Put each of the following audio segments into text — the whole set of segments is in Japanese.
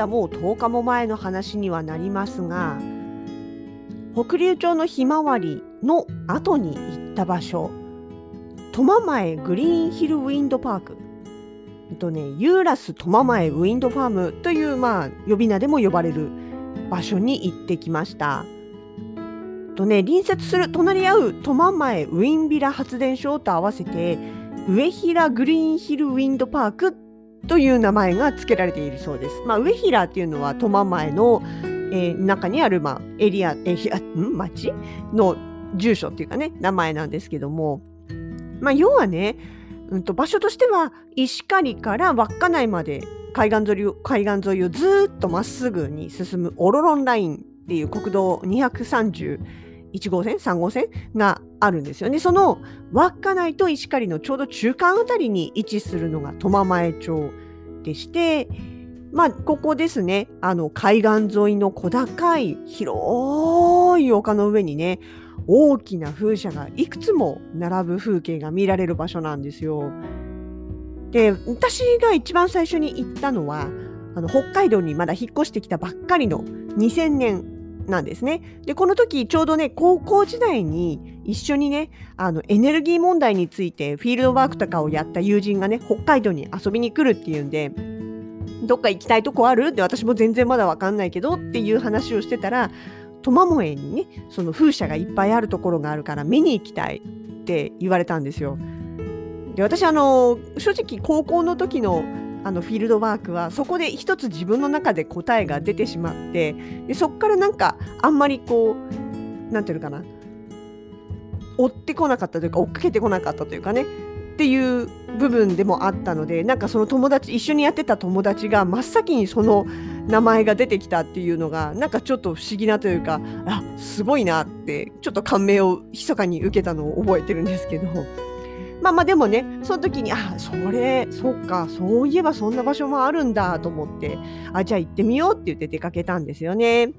だもう10日も前の話にはなりますが北竜町のひまわりの後に行った場所苫前グリーンヒルウィンドパークとねユーラス苫前ウィンドファームというまあ呼び名でも呼ばれる場所に行ってきました。とね隣接する隣り合う苫前ウィンビラ発電所と合わせて上平グリーンヒルウィンドパークという名前が付けられているそうです。まあ、上平っていうのは苫前の、えー中にある、まあ、エリア、エリア、ん？町？の住所っていうかね、名前なんですけども、まあ、要はね、うんと、場所としては石狩から稚内まで海岸沿いを海岸沿いをずっとまっすぐに進むオロロンラインっていう国道1号線3号線があるんですよね。その稚内と石狩のちょうど中間あたりに位置するのが苫前町でして、まあ、ここですね、あの、海岸沿いの小高い広い丘の上にね、大きな風車がいくつも並ぶ風景が見られる場所なんですよ。で、私が一番最初に行ったのは、あの、北海道にまだ引っ越してきたばっかりの2000年なんですね。で、この時ちょうどね、高校時代に一緒にね、あの、エネルギー問題についてフィールドワークとかをやった友人がね、北海道に遊びに来るっていうんで、どっか行きたいとこある？って私も全然まだわかんないけどっていう話をしてたら、苫萌えにね、その風車がいっぱいあるところがあるから見に行きたいって言われたんですよ。で、私あの、正直高校の時のあのフィールドワークはそこで一つ自分の中で答えが出てしまってでそこからなんかあんまりこうなんていうのかな追ってこなかったというか追っかけてこなかったというかねっていう部分でもあったのでなんかその友達一緒にやってた友達が真っ先にその名前が出てきたっていうのがなんかちょっと不思議なというかあすごいなってちょっと感銘を密かに受けたのを覚えてるんですけど。まあまあでもね、その時に、あ、それ、そっか、そういえばそんな場所もあるんだと思って、あ、じゃあ行ってみようって言って出かけたんですよね。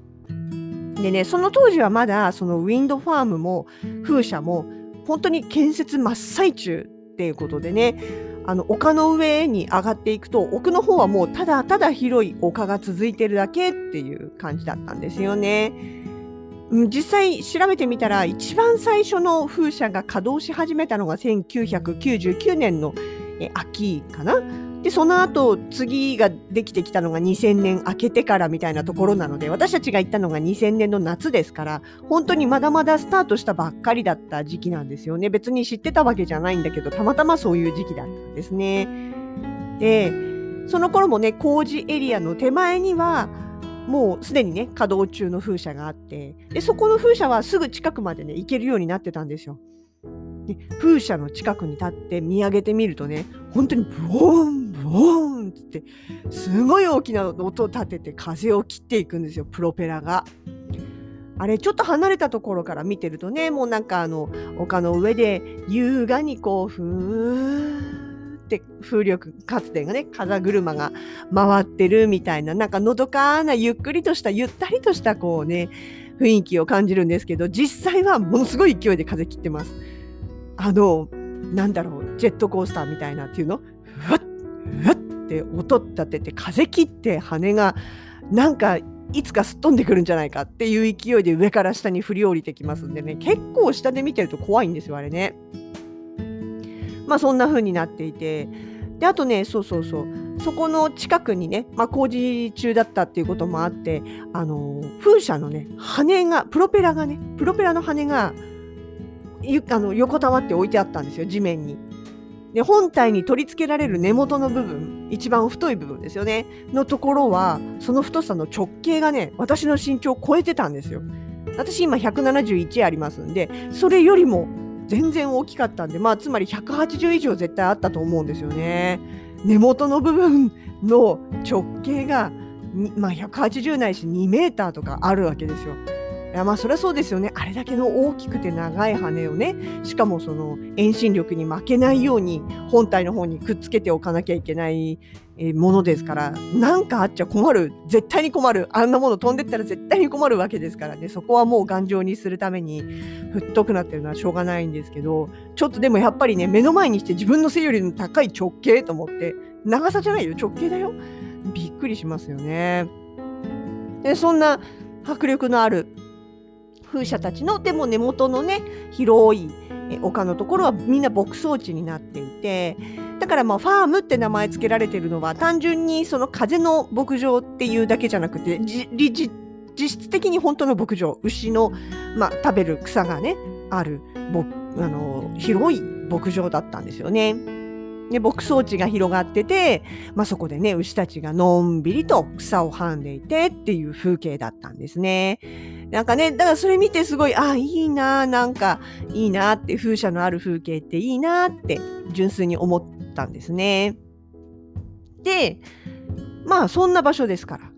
でね、その当時はまだ、そのウィンドファームも風車も、本当に建設真っ最中っていうことでね、あの、丘の上に上がっていくと、奥の方はもうただただ広い丘が続いてるだけっていう感じだったんですよね。実際調べてみたら一番最初の風車が稼働し始めたのが1999年の秋かな？でその後次ができてきたのが2000年明けてからみたいなところなので私たちが行ったのが2000年の夏ですから本当にまだまだスタートしたばっかりだった時期なんですよね別に知ってたわけじゃないんだけどたまたまそういう時期だったんですね。でその頃もね工事エリアの手前にはもうすでにね稼働中の風車があってでそこの風車はすぐ近くまでね行けるようになってたんですよ。で風車の近くに立って見上げてみるとね本当にブオーンブオーンってすごい大きな音を立てて風を切っていくんですよプロペラが。あれちょっと離れたところから見てるとねもうなんかあの丘の上で優雅にこうふーって風力発電がね風車が回ってるみたいななんかのどかなゆっくりとしたゆったりとしたこうね雰囲気を感じるんですけど実際はものすごい勢いで風切ってます。あのなんだろうジェットコースターみたいなっていうの？ふわっふわって音立てて風切って羽がなんかいつかすっ飛んでくるんじゃないかっていう勢いで上から下に振り降りてきますんでね結構下で見てると怖いんですよあれね。まあそんな風になっていてであとねそうそうそうそこの近くにね、まあ、工事中だったっていうこともあってあの風車のね羽がプロペラがねプロペラの羽があの横たわって置いてあったんですよ地面に。で本体に取り付けられる根元の部分一番太い部分ですよねのところはその太さの直径がね私の身長を超えてたんですよ。私今171ありますんでそれよりも全然大きかったんで、まあ、つまり180以上絶対あったと思うんですよね。根元の部分の直径が、まあ、180ないし2メーターとかあるわけですよ。いやまあそりゃそうですよね。あれだけの大きくて長い羽をねしかもその遠心力に負けないように本体の方にくっつけておかなきゃいけないものですから何かあっちゃ困る。絶対に困る。あんなもの飛んでったら絶対に困るわけですからね。そこはもう頑丈にするために太くなってるのはしょうがないんですけどちょっとでもやっぱりね目の前にして自分の背よりも高い直径と思って長さじゃないよ。直径だよ。びっくりしますよね。でそんな迫力のある風車たちのでも根元のね広い丘のところはみんな牧草地になっていてだからまあファームって名前付けられてるのは単純にその風の牧場っていうだけじゃなくて実質的に本当の牧場牛の、まあ、食べる草がねあるあの広い牧場だったんですよね。で牧草地が広がってて、まあ、そこでね牛たちがのんびりと草をはんでいてっていう風景だったんですね。なんかねだからそれ見てすごいああいいななんかいいなって風車のある風景っていいなって純粋に思ったんですね。でまあそんな場所ですから。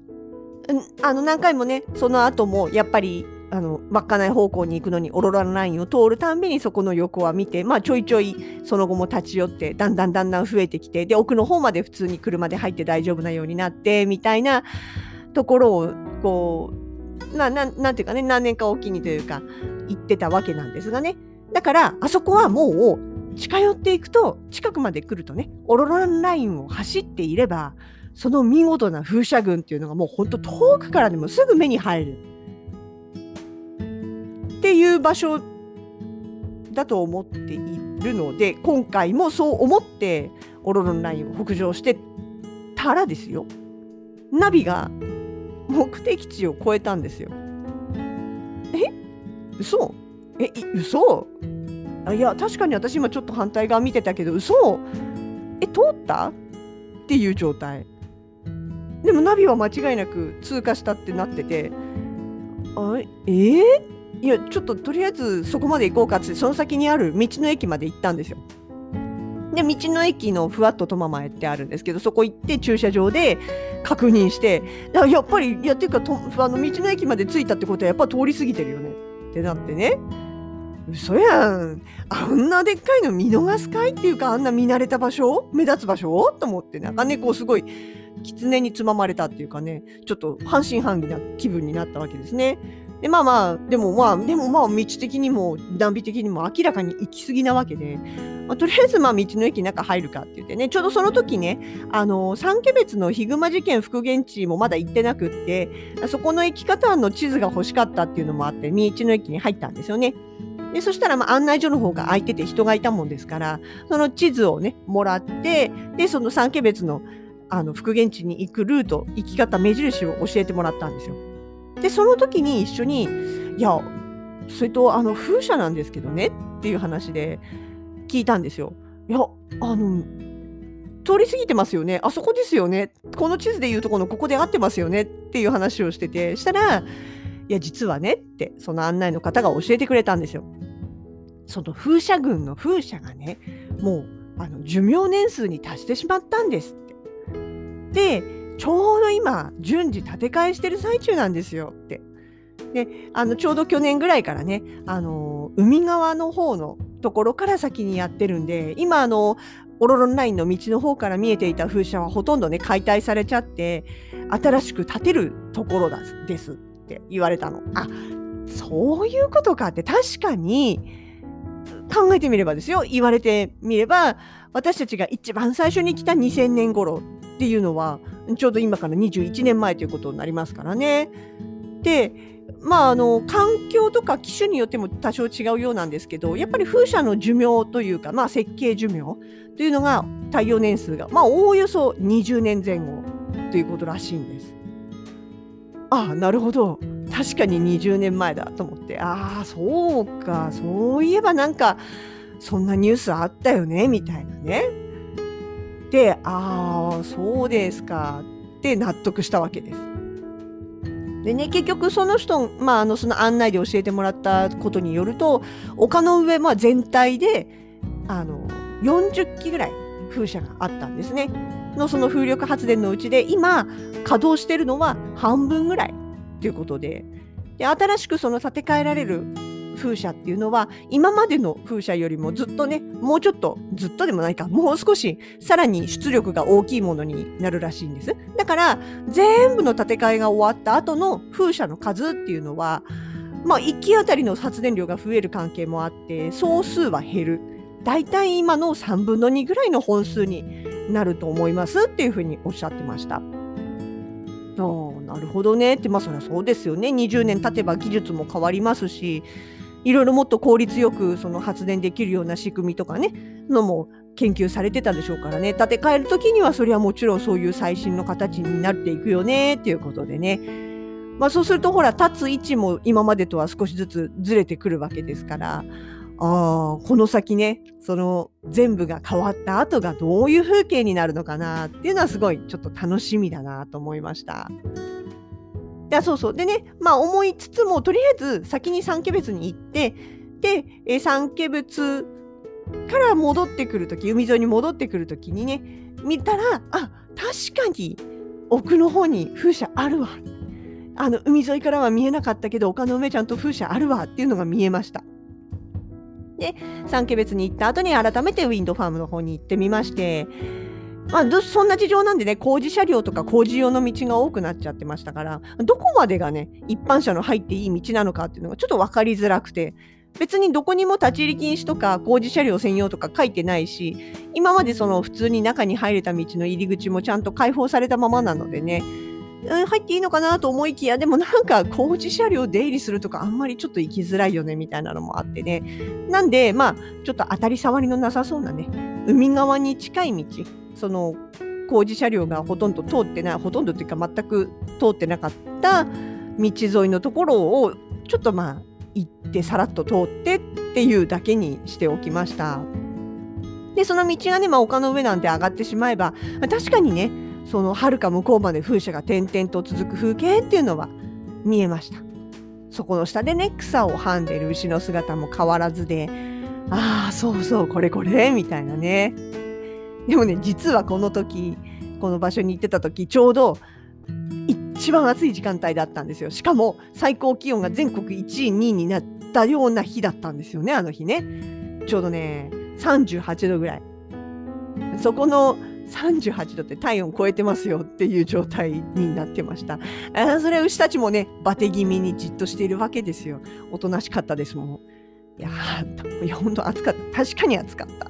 あの何回もねその後もやっぱりあの稚内方向に行くのにオロラのラインを通るたんびにそこの横は見て、まあ、ちょいちょいその後も立ち寄ってだんだんだんだん増えてきてで奥の方まで普通に車で入って大丈夫なようになってみたいなところをこうなななんていうかね何年かおきにというか行ってたわけなんですがねだからあそこはもう近寄っていくと近くまで来るとねオーロララインを走っていればその見事な風車群っていうのがもうほんと遠くからでもすぐ目に入る。っていう場所だと思っているので今回もそう思ってオロロンラインを北上してたらですよナビが目的地を越えたんですよ。え？嘘？え嘘？あいや確かに私今ちょっと反対側見てたけど嘘？え通った？っていう状態。でもナビは間違いなく通過したってなってて。あえ？ー、いやちょっととりあえずそこまで行こうかってその先にある道の駅まで行ったんですよ。で道の駅のふわっとトマ前ってあるんですけどそこ行って駐車場で確認してやっぱりいやっていうかあの道の駅まで着いたってことはやっぱ通り過ぎてるよね。ってなってね。嘘やん。あんなでっかいの見逃すかいっていうかあんな見慣れた場所目立つ場所？と思ってなんかねこうすごい狐につままれたっていうかね。ちょっと半信半疑な気分になったわけですね。で、まあまあ、でもまあ、でもまあ、道的にも、断尾的にも明らかに行き過ぎなわけで、まあ、とりあえずまあ、道の駅中入るかって言ってね、ちょうどその時ね、あの、三毛別のヒグマ事件復元地もまだ行ってなくって、そこの行き方の地図が欲しかったっていうのもあって、道の駅に入ったんですよね。でそしたらまあ案内所の方が空いてて人がいたもんですからその地図をねもらってでその三毛別のあの復元地に行くルート行き方目印を教えてもらったんですよ。でその時に一緒に「いやそれとあの風車なんですけどね」っていう話で聞いたんですよ。いやあの通り過ぎてますよねあそこですよねこの地図でいうとこのここで合ってますよねっていう話をしててしたら「いや実はね」ってその案内の方が教えてくれたんですよ。その風車群の風車がねもうあの寿命年数に達してしまったんですって。でちょうど今順次建て替えしてる最中なんですよって。であのちょうど去年ぐらいからねあの海側の方のところから先にやってるんで今あのオロロンラインの道の方から見えていた風車はほとんどね解体されちゃって新しく建てるところですって言われたの。あそういうことかって確かに考えてみればですよ言われてみれば私たちが一番最初に来た2000年頃っていうのはちょうど今から21年前ということになりますからね。でまああの環境とか機種によっても多少違うようなんですけどやっぱり風車の寿命というか、まあ、設計寿命というのが耐用年数がまあおおよそ20年前後ということらしいんです。ああなるほど確かに20年前だと思ってああそうかそういえばなんかそんなニュースあったよねみたいなね。で、ああ、そうですかって納得したわけです。でね結局その人、まあ、あのその案内で教えてもらったことによると丘の上、まあ、全体であの40基ぐらい風車があったんですね。のその風力発電のうちで今稼働してるのは半分ぐらいということでで新しくその建て替えられる風車っていうのは今までの風車よりもずっとねもうちょっとずっとでもないかもう少しさらに出力が大きいものになるらしいんです。だから全部の建て替えが終わった後の風車の数っていうのはまあ1機あたりの発電量が増える関係もあって総数は減る。だいたい今の3分の2ぐらいの本数になると思いますっていうふうにおっしゃってました。あなるほどねってまあそりゃそうですよね。20年経てば技術も変わりますしいろいろもっと効率よくその発電できるような仕組みとかねのも研究されてたでしょうからね。建て替える時にはそれはもちろんそういう最新の形になっていくよねっていうことでね。まあそうするとほら立つ位置も今までとは少しずつずれてくるわけですから。あこの先ねその全部が変わった後がどういう風景になるのかなっていうのはすごいちょっと楽しみだなと思いました。やそうそうでねまあ思いつつもとりあえず先に三毛別に行ってで、え三毛別から戻ってくる時海沿いに戻ってくる時にね見たらあ確かに奥の方に風車あるわあの海沿いからは見えなかったけど丘の上ちゃんと風車あるわっていうのが見えました。で三毛別に行った後に改めてウィンドファームの方に行ってみましてまあ、そんな事情なんでね工事車両とか工事用の道が多くなっちゃってましたからどこまでがね一般車の入っていい道なのかっていうのがちょっと分かりづらくて別にどこにも立ち入り禁止とか工事車両専用とか書いてないし今までその普通に中に入れた道の入り口もちゃんと開放されたままなのでね入っていいのかなと思いきやでもなんか工事車両出入りするとかあんまりちょっと行きづらいよねみたいなのもあってね。なんでまあちょっと当たり障りのなさそうなね海側に近い道その工事車両がほとんど通ってないほとんどっていうか全く通ってなかった道沿いのところをちょっとまあ行ってさらっと通ってっていうだけにしておきました。でその道がね、まあ、丘の上なんて上がってしまえば、確かにねその遥か向こうまで風車が点々と続く風景っていうのは見えました。そこの下でね草をはんでる牛の姿も変わらずでああそうそうこれこれみたいなねでもね実はこの時この場所に行ってた時ちょうど一番暑い時間帯だったんですよしかも最高気温が全国1位2位になったような日だったんですよねあの日ねちょうどね38度ぐらいそこの38度って体温超えてますよっていう状態になってました。あそれは牛たちもね、バテ気味にじっとしているわけですよ。おとなしかったですもん。いやー、いや本当暑かった。確かに暑かった。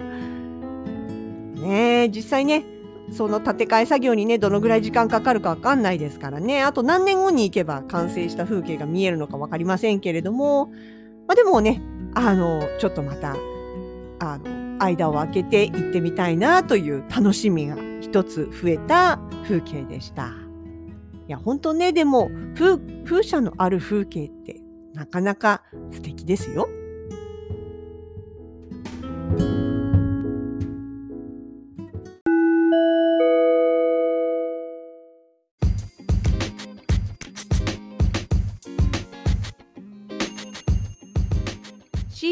ね実際ねその建て替え作業にねどのぐらい時間かかるか分かんないですからねあと何年後に行けば完成した風景が見えるのか分かりませんけれども、まあ、でもねあのちょっとまたあの間を空けて行ってみたいなという楽しみが一つ増えた風景でした。いや本当ねでも風車のある風景ってなかなか素敵ですよ。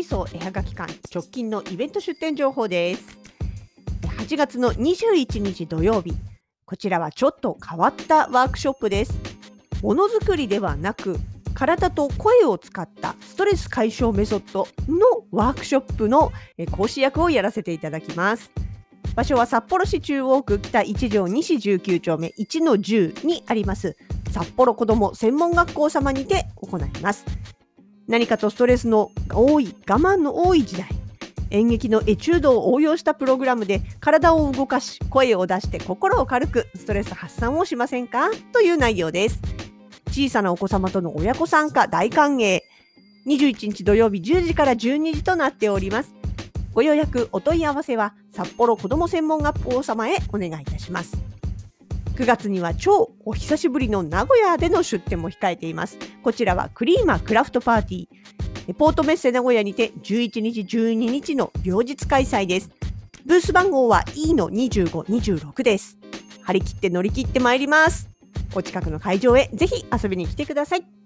シーソー絵はがき館直近のイベント出店情報です。8月の21日土曜日こちらはちょっと変わったワークショップです。ものづくりではなく体と声を使ったストレス解消メソッドのワークショップの講師役をやらせていただきます。場所は札幌市中央区北1条西19丁目1の10にあります。札幌子ども専門学校様にて行います。何かとストレスの多い我慢の多い時代。演劇のエチュードを応用したプログラムで体を動かし声を出して心を軽くストレス発散をしませんか？という内容です。小さなお子様との親子参加大歓迎。21日土曜日10時から12時となっております。ご予約お問い合わせは札幌子ども専門学校様へお願いいたします。9月には超お久しぶりの名古屋での出店も控えています。こちらはクリーマクラフトパーティー。ポートメッセ名古屋にて11日12日の両日開催です。ブース番号は E の2526です。張り切って乗り切ってまいります。お近くの会場へぜひ遊びに来てください。